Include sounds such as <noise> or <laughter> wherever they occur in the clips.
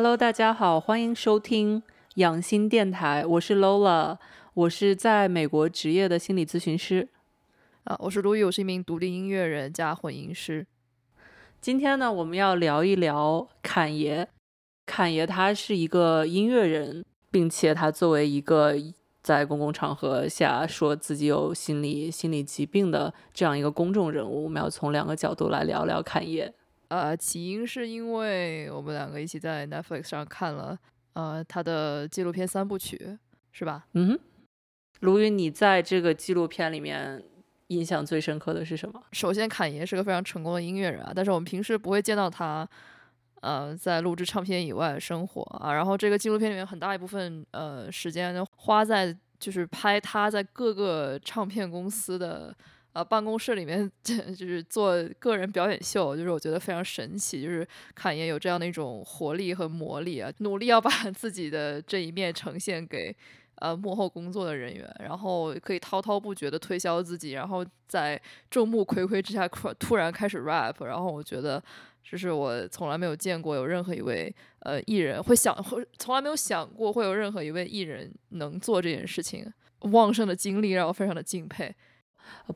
Hello，大家好，欢迎收听养心电台，我是 Lola，我是在美国职业的心理咨询师。啊，我是卢宇，我是一名独立音乐人加混音师。今天呢，我们要聊一聊侃爷。侃爷他是一个音乐人，并且他作为一个在公共场合下说自己有心理心理疾病的这样一个公众人物，我们要从两个角度来聊聊侃爷。呃，起因是因为我们两个一起在 Netflix 上看了呃他的纪录片三部曲，是吧？嗯，卢云，你在这个纪录片里面印象最深刻的是什么？首先，侃爷是个非常成功的音乐人啊，但是我们平时不会见到他，呃，在录制唱片以外的生活啊。然后这个纪录片里面很大一部分呃时间花在就是拍他在各个唱片公司的。呃，办公室里面 <laughs> 就是做个人表演秀，就是我觉得非常神奇，就是侃爷有这样的一种活力和魔力啊，努力要把 <laughs> 自己的这一面呈现给呃幕后工作的人员，然后可以滔滔不绝的推销自己，然后在众目睽睽之下突然开始 rap，然后我觉得这是我从来没有见过有任何一位呃艺人会想，会从来没有想过会有任何一位艺人能做这件事情，旺盛的精力让我非常的敬佩。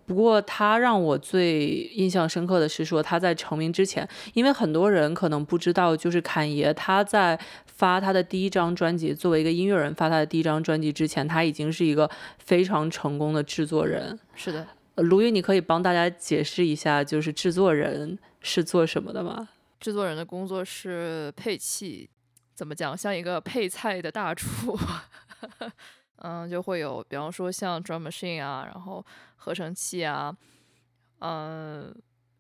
不过他让我最印象深刻的是说他在成名之前，因为很多人可能不知道，就是侃爷他在发他的第一张专辑，作为一个音乐人发他的第一张专辑之前，他已经是一个非常成功的制作人。是的，卢云，你可以帮大家解释一下，就是制作人是做什么的吗？制作人的工作是配器，怎么讲，像一个配菜的大厨。<laughs> 嗯，就会有，比方说像 drum machine 啊，然后合成器啊，嗯，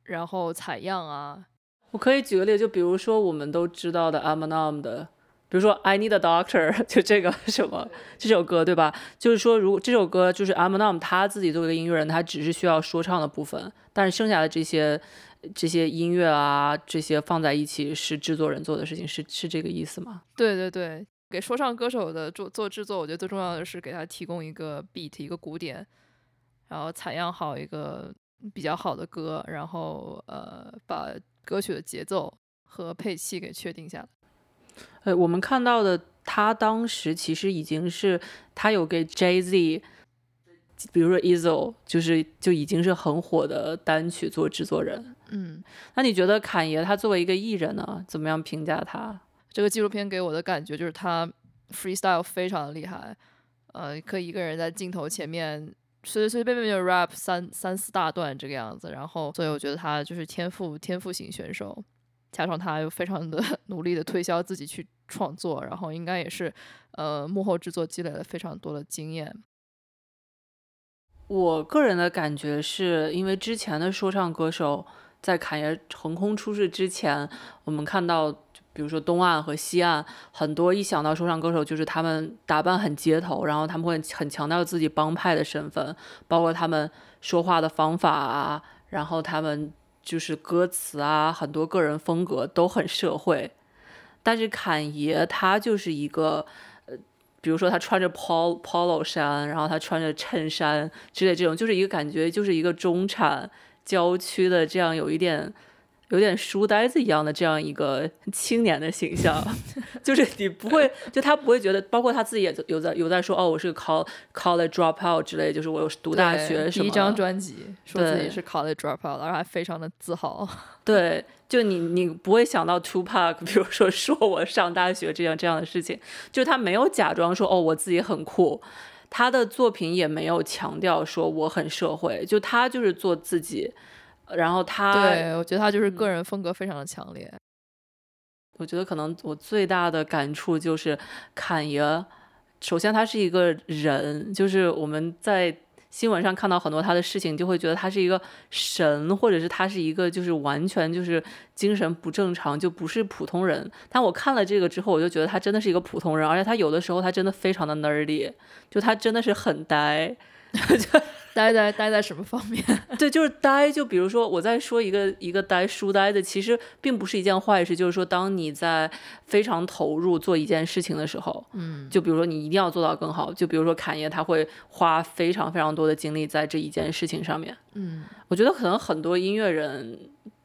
然后采样啊。我可以举个例，就比如说我们都知道的 Eminem 的，比如说 I Need a Doctor，<laughs> 就这个什么这首歌，对吧？就是说，如果这首歌就是 Eminem 他自己作为一个音乐人，他只是需要说唱的部分，但是剩下的这些这些音乐啊，这些放在一起是制作人做的事情，是是这个意思吗？对对对。给说唱歌手的做做制作，我觉得最重要的是给他提供一个 beat 一个鼓点，然后采样好一个比较好的歌，然后呃把歌曲的节奏和配器给确定下来。呃，我们看到的他当时其实已经是他有给 Jay Z，比如说 e z o 就是就已经是很火的单曲做制作人。嗯，那你觉得侃爷他作为一个艺人呢，怎么样评价他？这个纪录片给我的感觉就是他 freestyle 非常的厉害，呃，可以一个人在镜头前面随随便便就 rap 三三四大段这个样子，然后所以我觉得他就是天赋天赋型选手，加上他又非常的 <laughs> 努力的推销自己去创作，然后应该也是呃幕后制作积累了非常多的经验。我个人的感觉是因为之前的说唱歌手在侃爷横空出世之前，我们看到。比如说东岸和西岸，很多一想到说唱歌手，就是他们打扮很街头，然后他们会很强调自己帮派的身份，包括他们说话的方法啊，然后他们就是歌词啊，很多个人风格都很社会。但是侃爷他就是一个，呃，比如说他穿着 pol polo 衫，然后他穿着衬衫之类这种，就是一个感觉就是一个中产郊区的这样有一点。有点书呆子一样的这样一个青年的形象，<laughs> 就是你不会，就他不会觉得，包括他自己也有在有在说，哦，我是个 college dropout 之类，就是我有读大学什么。第一张专辑说自己是 college dropout，然后还非常的自豪。对，就你你不会想到 Two Pack，比如说说我上大学这样这样的事情，就他没有假装说哦我自己很酷，他的作品也没有强调说我很社会，就他就是做自己。然后他，对我觉得他就是个人风格非常的强烈。我觉得可能我最大的感触就是侃爷，首先他是一个人，就是我们在新闻上看到很多他的事情，就会觉得他是一个神，或者是他是一个就是完全就是精神不正常，就不是普通人。但我看了这个之后，我就觉得他真的是一个普通人，而且他有的时候他真的非常的 nerdy，就他真的是很呆。<laughs> <laughs> 就呆在呆在什么方面？<laughs> 对，就是呆。就比如说，我在说一个一个呆书呆的，其实并不是一件坏事。就是说，当你在非常投入做一件事情的时候，嗯，就比如说你一定要做到更好。就比如说侃爷，他会花非常非常多的精力在这一件事情上面。嗯，我觉得可能很多音乐人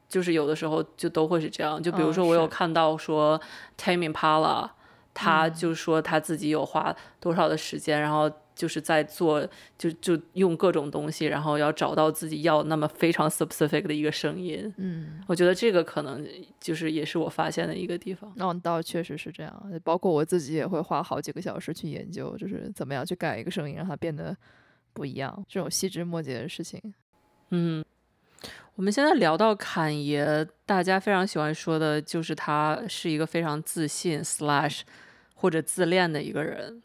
就是有的时候就都会是这样。就比如嗯说，我有看到说 Tame Impala，他嗯就说他自己有花多少的时间，然后就是在做，就就用各种东西，然后要找到自己要那么非常 specific 的一个声音。嗯，我觉得这个可能就是也是我发现的一个地方。那倒确实是这样，包括我自己也会花好几个小时去研究，就是怎么样去改一个声音，让它变得不一样，这种细枝末节的事情。嗯，我们现在聊到侃爷，大家非常喜欢说的就是他是一个非常自信 slash 或者自恋的一个人。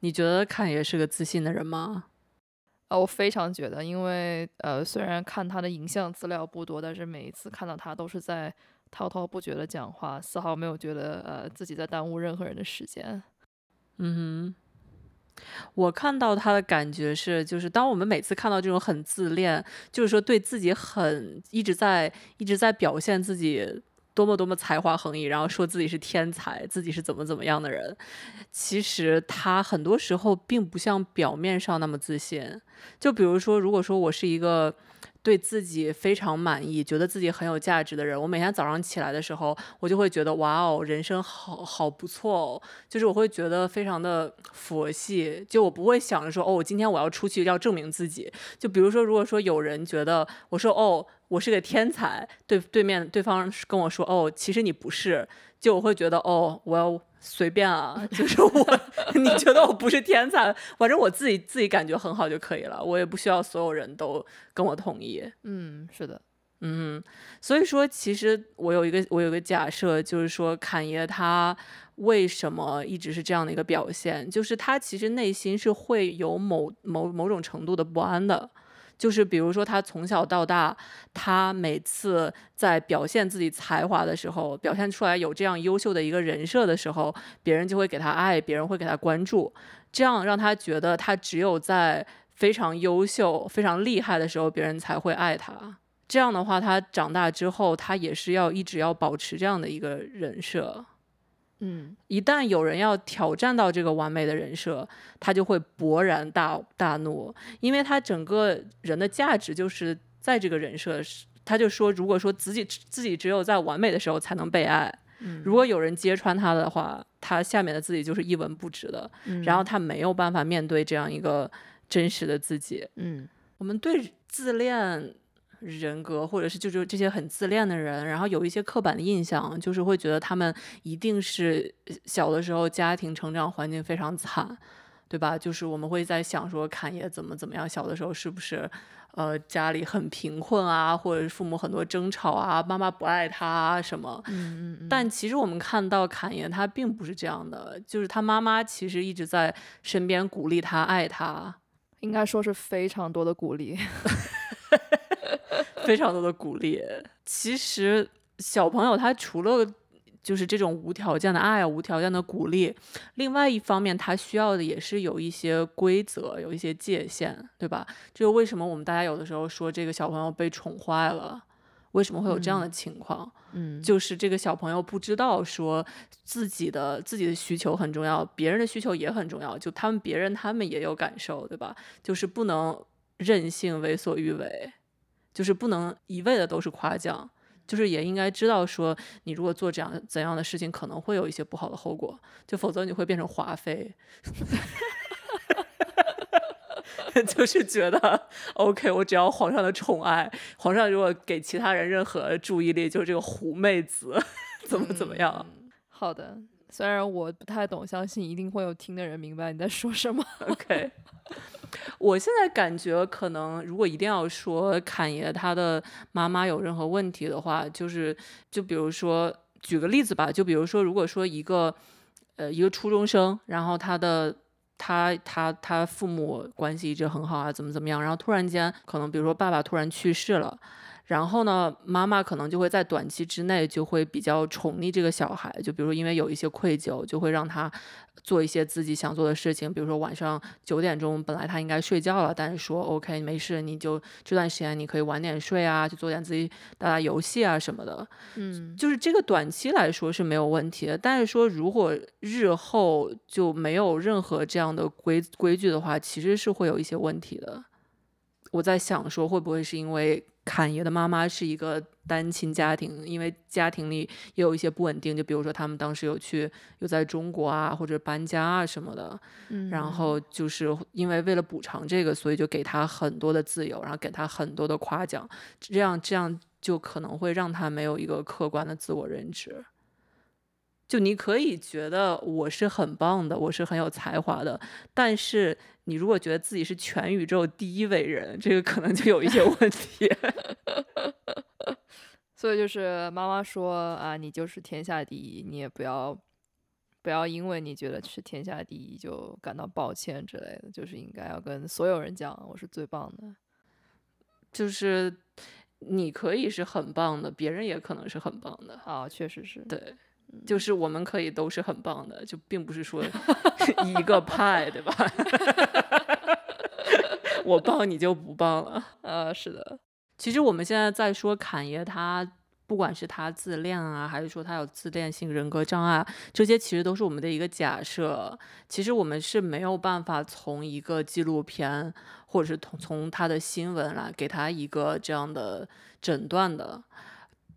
你觉得看爷是个自信的人吗？啊，我非常觉得，因为呃，虽然看他的影像资料不多，但是每一次看到他都是在滔滔不绝的讲话，丝毫没有觉得呃自己在耽误任何人的时间。嗯哼，我看到他的感觉是，就是当我们每次看到这种很自恋，就是说对自己很一直在一直在表现自己多么多么才华横溢，然后说自己是天才，自己是怎么怎么样的人，其实他很多时候并不像表面上那么自信。就比如说，如果说我是一个。对自己非常满意，觉得自己很有价值的人，我每天早上起来的时候，我就会觉得哇哦，人生好好不错哦，就是我会觉得非常的佛系，就我不会想着说哦，我今天我要出去要证明自己。就比如说，如果说有人觉得我说哦，我是个天才，对对面对方跟我说哦，其实你不是，就我会觉得哦，我要随便啊，<laughs> 就是我 <laughs> 你觉得我不是天才，反正我自己自己感觉很好就可以了，我也不需要所有人都跟我同意。嗯，是的，嗯，所以说，其实我有一个我有一个假设，就是说侃爷他为什么一直是这样的一个表现，就是他其实内心是会有某某某种程度的不安的。就是比如说，他从小到大，他每次在表现自己才华的时候，表现出来有这样优秀的一个人设的时候，别人就会给他爱，别人会给他关注，这样让他觉得他只有在非常优秀、非常厉害的时候，别人才会爱他。这样的话，他长大之后，他也是要一直要保持这样的一个人设。嗯一旦有人要挑战到这个完美的人设，他就会勃然大大怒，因为他整个人的价值就是在这个人设。他就说，如果说自己自己只有在完美的时候才能被爱，嗯，如果有人揭穿他的话，他下面的自己就是一文不值的，嗯然后他没有办法面对这样一个真实的自己。嗯我们对自恋人格，或者是就是这些很自恋的人，然后有一些刻板的印象，就是会觉得他们一定是小的时候家庭成长环境非常惨，对吧？就是我们会在想说，侃爷怎么怎么样，小的时候是不是呃家里很贫困啊，或者是父母很多争吵啊，妈妈不爱他啊什么？嗯嗯，但其实我们看到侃爷他并不是这样的，就是他妈妈其实一直在身边鼓励他、爱他。应该说是非常多的鼓励。<laughs> 非常多的鼓励。其实小朋友他除了就是这种无条件的爱啊、无条件的鼓励，另外一方面他需要的也是有一些规则、有一些界限，对吧？这就为什么我们大家有的时候说这个小朋友被宠坏了。为什么会有这样的情况？嗯，就是这个小朋友不知道说自己的自己的需求很重要，别人的需求也很重要。就他们别人他们也有感受，对吧？就是不能任性、为所欲为，就是不能一味的都是夸奖，就是也应该知道说你如果做这样怎样的事情，可能会有一些不好的后果，就否则你会变成华妃。<laughs> 就是觉得 OK，我只要皇上的宠爱，皇上如果给其他人任何注意力，就是这个狐媚子 <laughs> 怎么怎么样。好的，虽然我不太懂，相信一定会有听的人明白你在说什么。OK，<laughs> 我现在感觉可能如果一定要说侃爷他的妈妈有任何问题的话，就是就比如说举个例子吧，就比如说如果说一个呃一个初中生，然后他的。他他他父母关系一直很好啊，怎么怎么样？然后突然间，可能比如说爸爸突然去世了，然后呢，妈妈可能就会在短期之内就会比较宠溺这个小孩，就比如说因为有一些愧疚，就会让他做一些自己想做的事情，比如说晚上九点钟本来他应该睡觉了，但是说 OK 没事，你就这段时间你可以晚点睡啊，去做点自己打打游戏啊什么的。嗯就是这个短期来说是没有问题的，但是说如果日后就没有任何这样的规规矩的话，其实是会有一些问题的。我在想说，会不会是因为侃爷的妈妈是一个单亲家庭，因为家庭里也有一些不稳定，就比如说他们当时有去有在中国啊，或者搬家啊什么的，嗯，然。后就是因为为了补偿这个，所以就给他很多的自由，然后给他很多的夸奖，这样这样就可能会让他没有一个客观的自我认知。就你可以觉得我是很棒的，我是很有才华的，但是你如果觉得自己是全宇宙第一伟人，这个可能就有一些问题。<laughs> 所以就是妈妈说啊，你就是天下第一，你也不要不要因为你觉得是天下第一就感到抱歉之类的，就是应该要跟所有人讲我是最棒的。就是你可以是很棒的，别人也可能是很棒的。啊，确实是。对，就是我们可以都是很棒的，就并不是说一个派，对吧？<laughs> 我棒你就不棒了。呃，是的，其实我们现在在说侃爷，他不管是他自恋啊，还是说他有自恋性人格障碍，这些其实都是我们的一个假设。其实我们是没有办法从一个纪录片，或者是从从他的新闻来给他一个这样的诊断的。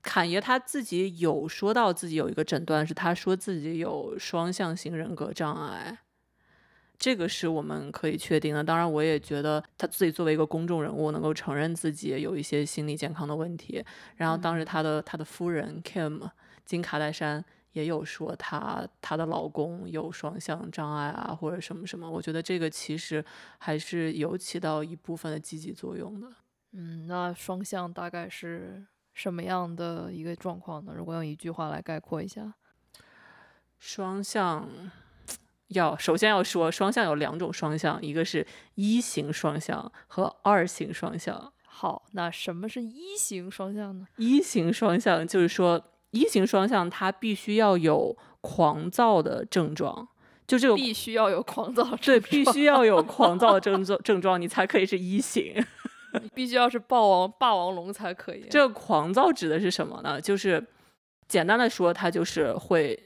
侃爷他自己有说到自己有一个诊断，是他说自己有双向型人格障碍。这个是我们可以确定的。当然，我也觉得他自己作为一个公众人物，能够承认自己有一些心理健康的问题。然后，当时他的他的夫人 Kim 金卡戴珊也有说他她的老公有双向障碍啊，或者什么什么。我觉得这个其实还是有起到一部分的积极作用的。嗯，那双向大概是什么样的一个状况呢？如果用一句话来概括一下，双向。要首先要说，双向有两种双向，一个是一型双向和二型双向。好，那什么是一型双向呢？一型双向就是说，一型双向它必须要有狂躁的症状，就这个必须要有狂躁，对，必须要有狂躁症状症状，你才可以是一型，必须要是霸王霸王龙才可以。这个狂躁指的是什么呢？就是简单的说，它就是会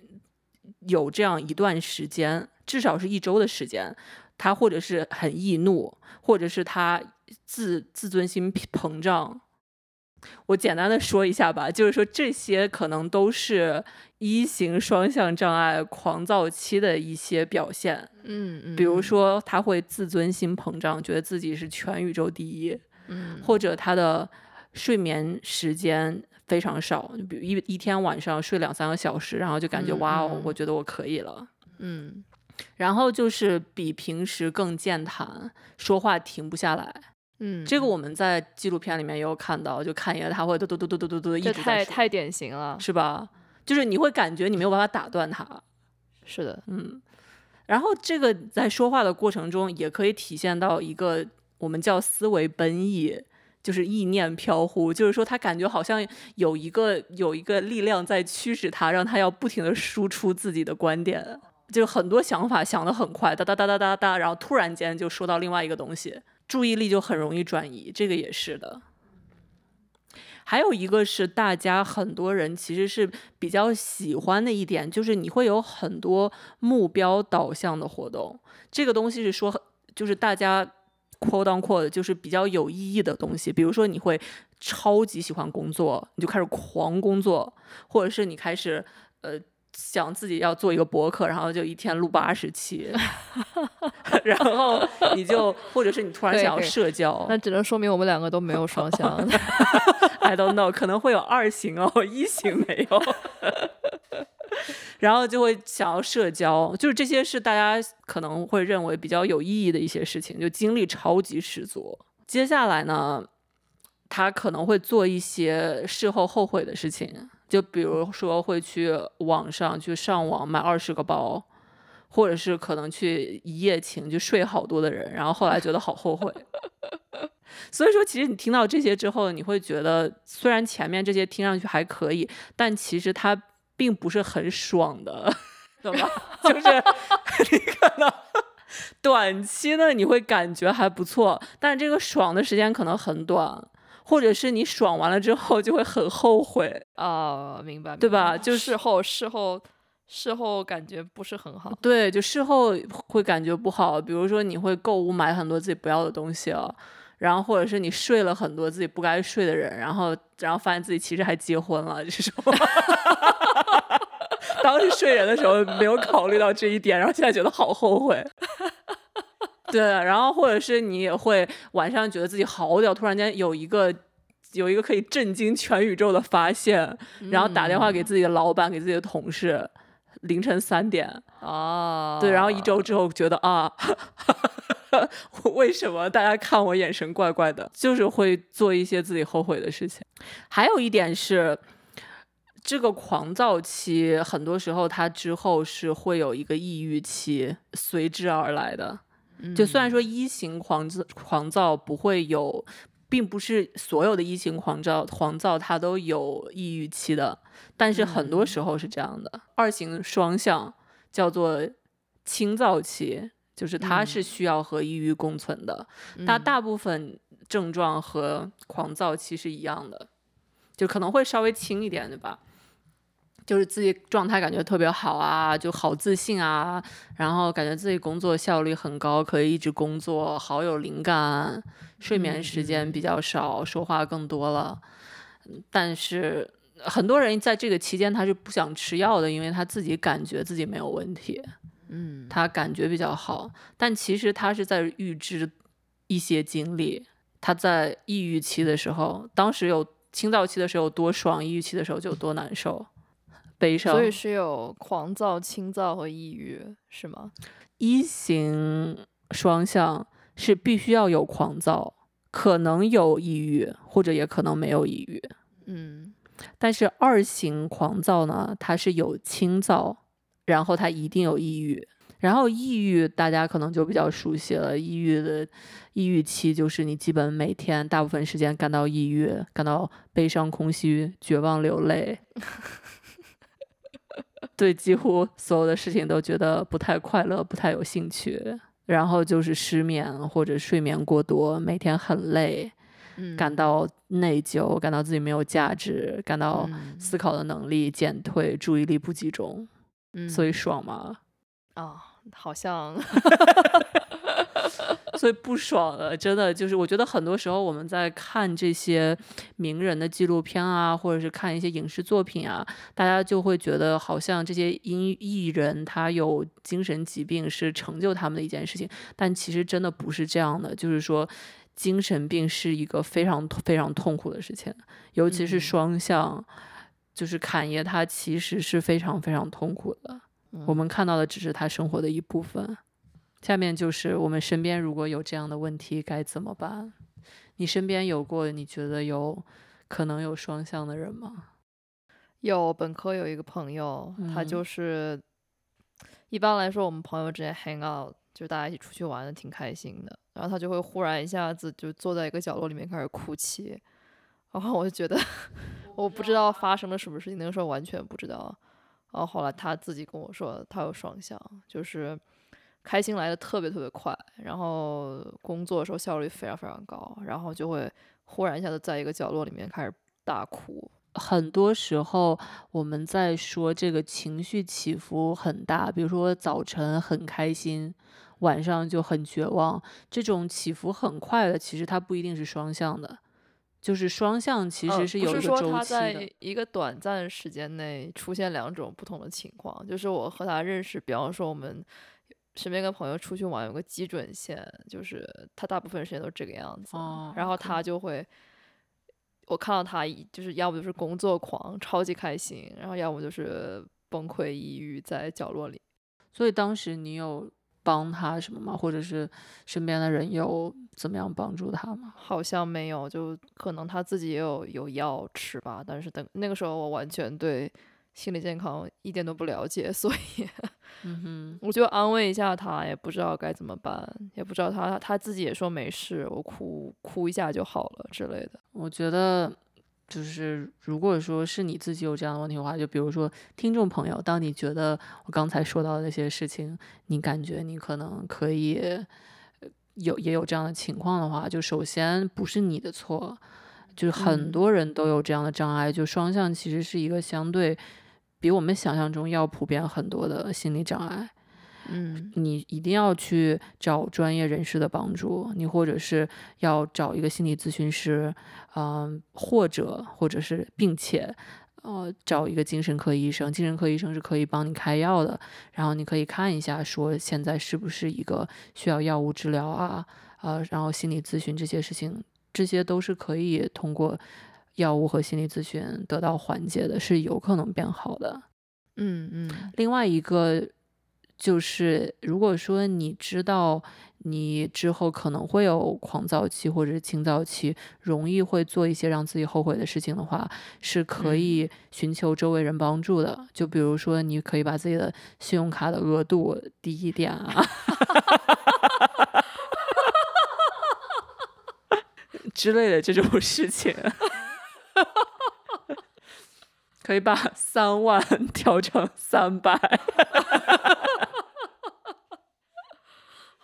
有这样一段时间。至少是一周的时间，他或者是很易怒，或者是他自自尊心膨胀。我简单的说一下吧，就是说这些可能都是一型双向障碍狂躁期的一些表现。嗯嗯，比如说他会自尊心膨胀，觉得自己是全宇宙第一。嗯，或者他的睡眠时间非常少，就比如一一天晚上睡两三个小时，然后就感觉哇哦，我觉得我可以了。嗯。然后就是比平时更健谈，说话停不下来。嗯，这个我们在纪录片里面也有看到，就看爷他会嘟嘟嘟嘟嘟嘟嘟一直在太太典型了，是吧？就是你会感觉你没有办法打断他。是的，嗯。然后这个在说话的过程中，也可以体现到一个我们叫思维奔逸，就是意念飘忽，就是说他感觉好像有一个有一个力量在驱使他，让他要不停的输出自己的观点。就很多想法想得很快，哒哒哒哒哒哒，然后突然间就说到另外一个东西，注意力就很容易转移，这个也是的。还有一个是大家很多人其实是比较喜欢的一点，就是你会有很多目标导向的活动，这个东西是说就是大家 quote on quote 就是比较有意义的东西，比如说你会超级喜欢工作，你就开始狂工作，或者是你开始呃。想自己要做一个博客，然后就一天录八十期，<laughs> 然后你就或者是你突然想要社交，那只能说明我们两个都没有双向。<laughs> I don't know，可能会有二型哦，一型没有。然后就会想要社交，就是这些是大家可能会认为比较有意义的一些事情，就精力超级十足。接下来呢，他可能会做一些事后后悔的事情。就比如说会去网上去上网买二十个包，或者是可能去一夜情就睡好多的人，然后后来觉得好后悔。<laughs> 所以说，其实你听到这些之后，你会觉得虽然前面这些听上去还可以，但其实他并不是很爽的，懂吗？<laughs> <laughs> 就是你可能短期呢你会感觉还不错，但是这个爽的时间可能很短。或者是你爽完了之后就会很后悔啊，明白对吧？就事后事后事后感觉不是很好，对，就事后会感觉不好。比如说你会购物买很多自己不要的东西啊，然后或者是你睡了很多自己不该睡的人，然后然后发现自己其实还结婚了，这种。<laughs> 当时睡人的时候没有考虑到这一点，然后现在觉得好后悔。<laughs> 对，然后或者是你也会晚上觉得自己好屌，突然间有一个有一个可以震惊全宇宙的发现，然后打电话给自己的老板，给自己的同事，凌晨三点哦，对，然后一周之后觉得啊，<laughs> 为什么大家看我眼神怪怪的？就是会做一些自己后悔的事情。还有一点是。这个狂躁期，很多时候它之后是会有一个抑郁期随之而来的。就虽然说一型狂躁狂躁不会有，并不是所有的一型狂躁狂躁它都有抑郁期的，但是很多时候是这样的。二型双向叫做轻躁期，就是它是需要和抑郁共存的。它大部分症状和狂躁期是一样的，就可能会稍微轻一点，对吧？就是自己状态感觉特别好啊，就好自信啊，然后感觉自己工作效率很高，可以一直工作，好有灵感，睡眠时间比较少，说话更多了。但是很多人在这个期间他是不想吃药的，因为他自己感觉自己没有问题，嗯，他感觉比较好，但其实他是在预知一些经历。他在抑郁期的时候，当时有清躁期的时候多爽，抑郁期的时候就多难受。悲伤，所以是有狂躁、轻躁和抑郁，是吗？一型双向是必须要有狂躁，可能有抑郁，或者也可能没有抑郁。嗯，但是二型狂躁呢，它是有轻躁，然后他一定有抑郁。然后抑郁大家可能就比较熟悉了，抑郁的抑郁期就是你基本每天大部分时间感到抑郁，感到悲伤、空虚、绝望、流泪。对几乎所有的事情都觉得不太快乐，不太有兴趣，然后就是失眠或者睡眠过多，每天很累，感到内疚，感到自己没有价值，感到思考的能力减退，注意力不集中，所以爽吗？啊，好像。<laughs> 所以不爽了，真的就是我觉得很多时候我们在看这些名人的纪录片啊，或者是看一些影视作品啊，大家就会觉得好像这些音艺人他有精神疾病是成就他们的一件事情，但其实真的不是这样的。就是说，精神病是一个非常非常痛苦的事情，尤其是双向，就是侃爷他其实是非常非常痛苦的。我们看到的只是他生活的一部分。下面就是我们身边如果有这样的问题该怎么办？你身边有过你觉得有可能有双向的人吗？有，本科有一个朋友，他就是一般来说我们朋友之间 hang out，就大家一起出去玩的挺开心的，然后他就会忽然一下子就坐在一个角落里面开始哭泣，然后我就觉得我不知道发生了什么事情，那个时候完全不知道，然后后来他自己跟我说他有双向，就是。开心来的特别特别快，然后工作的时候效率非常非常高，然后就会忽然一下子在一个角落里面开始大哭。很多时候我们在说这个情绪起伏很大，比如说早晨很开心，晚上就很绝望，这种起伏很快的，其实它不一定是双向的，就是双向其实是有一个周期的。他在一个短暂时间内出现两种不同的情况，就是我和他认识，比方说我们。身边跟朋友出去玩有个基准线，就是他大部分时间都这个样子，然后他就会，我看到他就是要不就是工作狂，超级开心，然后要不就是崩溃抑郁在角落里。所以当时你有帮他什么吗？或者是身边的人有怎么样帮助他吗？好像没有，就可能他自己也有有药吃吧。但是等那个时候我完全对。心理健康一点都不了解，<laughs> 所以，嗯哼，我就安慰一下他，也不知道该怎么办，也不知道他他自己也说没事，我哭哭一下就好了之类的。我觉得，就是如果说是你自己有这样的问题的话，就比如说听众朋友，当你觉得我刚才说到的那些事情，你感觉你可能可以有也有这样的情况的话，就首先不是你的错，就是很多人都有这样的障碍，就双向其实是一个相对。比我们想象中要普遍很多的心理障碍，嗯你一定要去找专业人士的帮助，你或者是要找一个心理咨询师，嗯、或者或者是并且。呃，找一个精神科医生，精神科医生是可以帮你开药的，然后你可以看一下，说现在是不是一个需要药物治疗啊，呃，然后心理咨询这些事情，这些都是可以通过药物和心理咨询得到缓解的，是有可能变好的。嗯嗯另外一个就是，如果说你知道你之后可能会有狂躁期或者是轻躁期，容易会做一些让自己后悔的事情的话，是可嗯以寻求周围人帮助的。就比如说，你可以把自己的信用卡的额度低一点啊。<laughs> 之类的这种事情，可以把三万 <laughs> 调成三百。<laughs>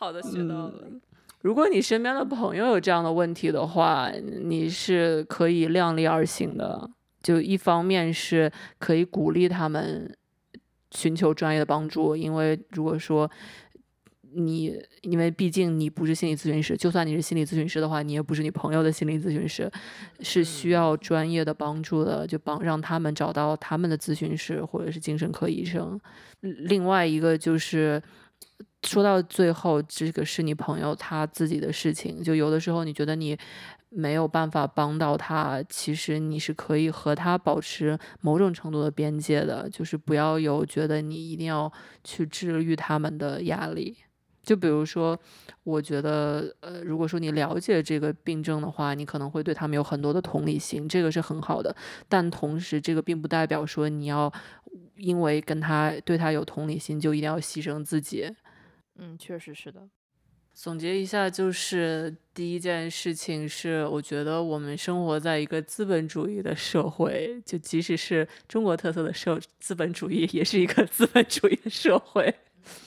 好的，学到了。嗯如果你身边的朋友有这样的问题的话，你是可以量力而行的。就一方面是可以鼓励他们寻求专业的帮助，因为如果说你，因为毕竟你不是心理咨询师，就算你是心理咨询师的话，你也不是你朋友的心理咨询师，是需要专业的帮助的，就帮让他们找到他们的咨询师或者是精神科医生。另外一个就是。说到最后，这个是你朋友他自己的事情。就有的时候，你觉得你没有办法帮到他，其实你是可以和他保持某种程度的边界的，就是不要有觉得你一定要去治愈他们的压力。就比如说，我觉得，呃，如果说你了解这个病症的话，你可能会对他们有很多的同理心，这个是很好的。但同时，这个并不代表说你要因为跟他对他有同理心，就一定要牺牲自己。嗯，确实是的。总结一下，就是第一件事情是，我觉得我们生活在一个资本主义的社会，就即使是中国特色的社资本主义，也是一个 <laughs> 资本主义的社会。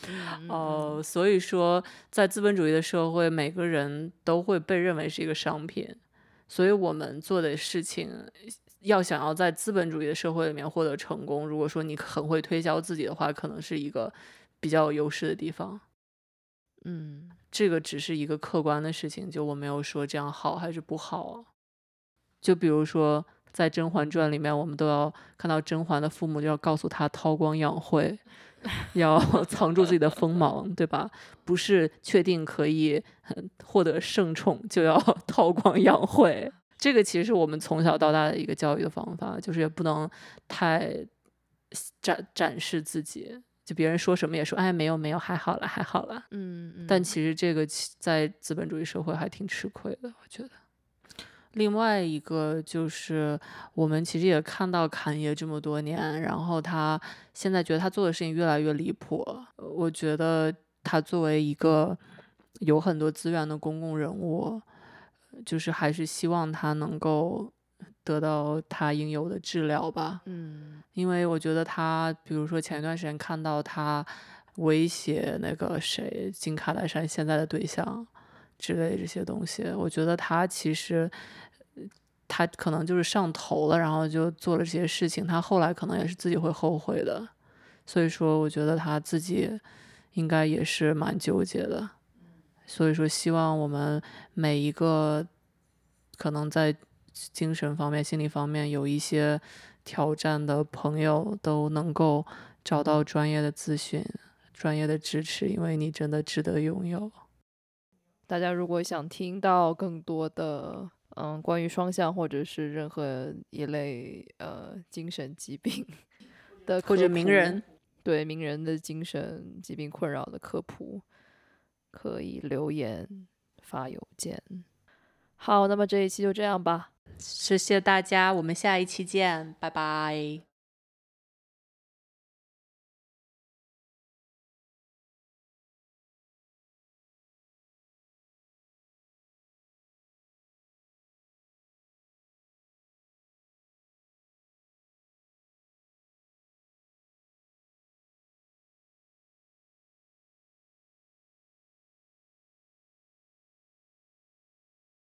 嗯哦、所以说，在资本主义的社会，每个人都会被认为是一个商品，所以我们做的事情，要想要在资本主义的社会里面获得成功，如果说你很会推销自己的话，可能是一个比较有优势的地方。嗯这个只是一个客观的事情，就我没有说这样好还是不好。就比如说，在《甄嬛传》里面，我们都要看到甄嬛的父母就要告诉她韬光养晦，<laughs> 要藏住自己的锋芒，对吧？不是确定可以嗯获得圣宠就要 <laughs> 韬光养晦。这个其实是我们从小到大的一个教育的方法，就是也不能太展展示自己，就别人说什么也说，哎，没有没有，还好了还好了。嗯嗯，但其实这个其在资本主义社会还挺吃亏的，我觉得。另外一个就是，我们其实也看到侃爷这么多年，然后他现在觉得他做的事情越来越离谱。呃我觉得他作为一个有很多资源的公共人物，就是还是希望他能够得到他应有的治疗吧。嗯。因为我觉得他，比如说前一段时间看到他威胁那个谁金卡戴珊现在的对象之类这些东西，我觉得他其实呃他可能就是上头了，然后就做了这些事情，他后来可能也是自己会后悔的，所以说我觉得他自己应该也是蛮纠结的，所以说希望我们每一个可能在精神方面、心理方面有一些挑战的朋友都能够找到专业的咨询、专业的支持，因为你真的值得拥有。大家如果想听到更多的嗯关于双向或者是任何一类呃精神疾病的或者名人，对名人的精神疾病困扰的科普，可以留言发邮件。好，那么这一期就这样吧。谢谢大家，我们下一期见，拜拜。